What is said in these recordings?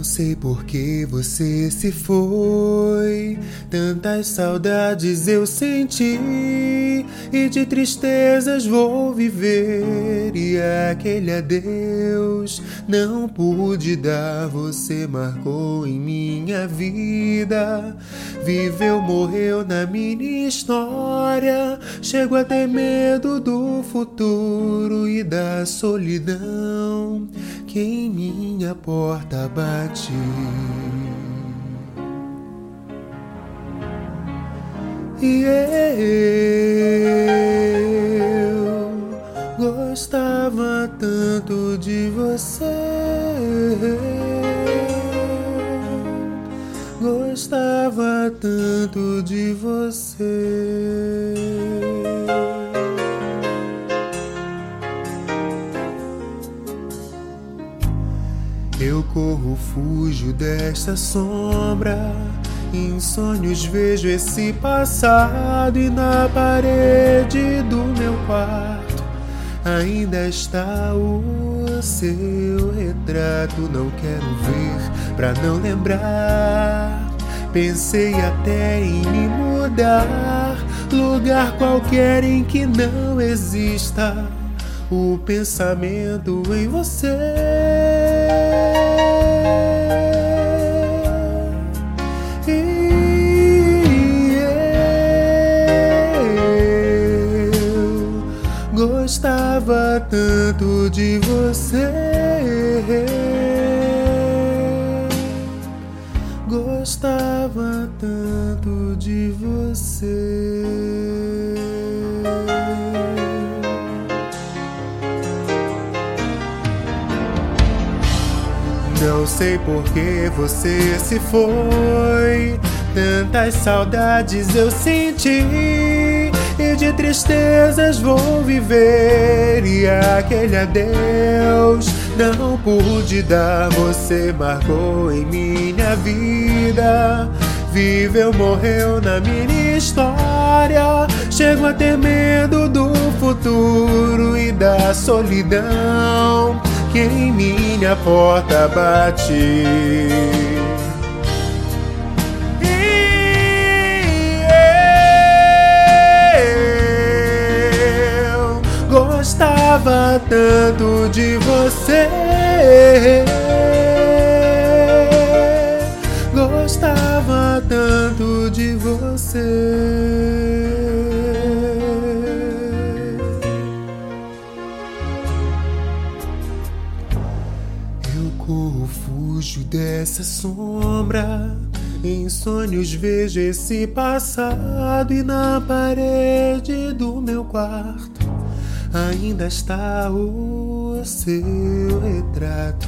Não sei por que você se foi. Tantas saudades eu senti e de tristezas vou viver. E aquele adeus não pude dar, você marcou em minha vida. Viveu, morreu na minha história. Chego a ter medo do futuro e da solidão que em minha porta bate. E eu gostava tanto de você. Gostava tanto de você. Eu corro, fujo desta sombra. Em sonhos vejo esse passado e na parede do meu quarto ainda está o seu retrato. Não quero ver pra não lembrar. Pensei até em me mudar, lugar qualquer em que não exista o pensamento em você. gostava tanto de você. Gostava tanto de você. Não sei por que você se foi. Tantas saudades eu senti e de tristezas vou viver. E aquele adeus não pude dar, você marcou em minha vida. Viveu, morreu na minha história. Chego a ter medo do futuro e da solidão que em minha porta bate. gostava tanto de você. Gostava tanto de você. Eu corro, fujo dessa sombra. Em sonhos vejo esse passado e na parede do meu quarto ainda está o seu retrato.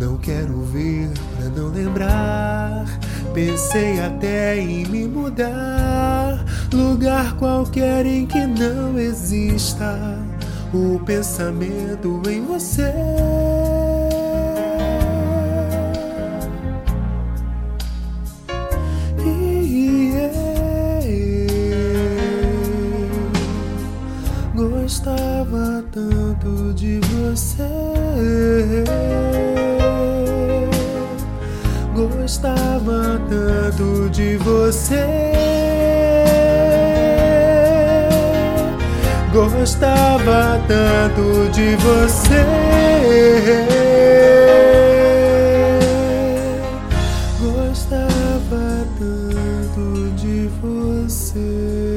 Não quero ver pra não lembrar. Pensei até em me mudar, lugar qualquer em que não exista o pensamento em você. Tanto de você. Gostava tanto de você. Gostava tanto de você.